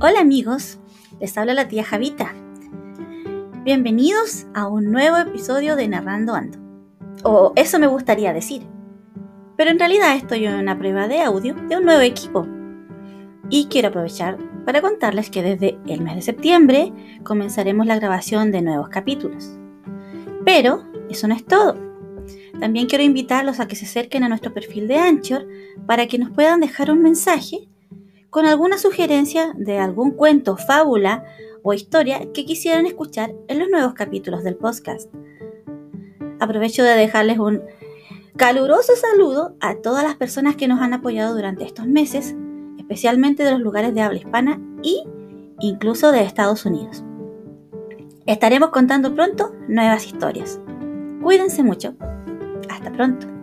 Hola amigos, les habla la tía Javita. Bienvenidos a un nuevo episodio de Narrando Ando. O eso me gustaría decir. Pero en realidad estoy en una prueba de audio de un nuevo equipo. Y quiero aprovechar para contarles que desde el mes de septiembre comenzaremos la grabación de nuevos capítulos. Pero eso no es todo. También quiero invitarlos a que se acerquen a nuestro perfil de Anchor para que nos puedan dejar un mensaje con alguna sugerencia de algún cuento, fábula o historia que quisieran escuchar en los nuevos capítulos del podcast. Aprovecho de dejarles un caluroso saludo a todas las personas que nos han apoyado durante estos meses, especialmente de los lugares de habla hispana y incluso de Estados Unidos. Estaremos contando pronto nuevas historias. Cuídense mucho. Hasta pronto.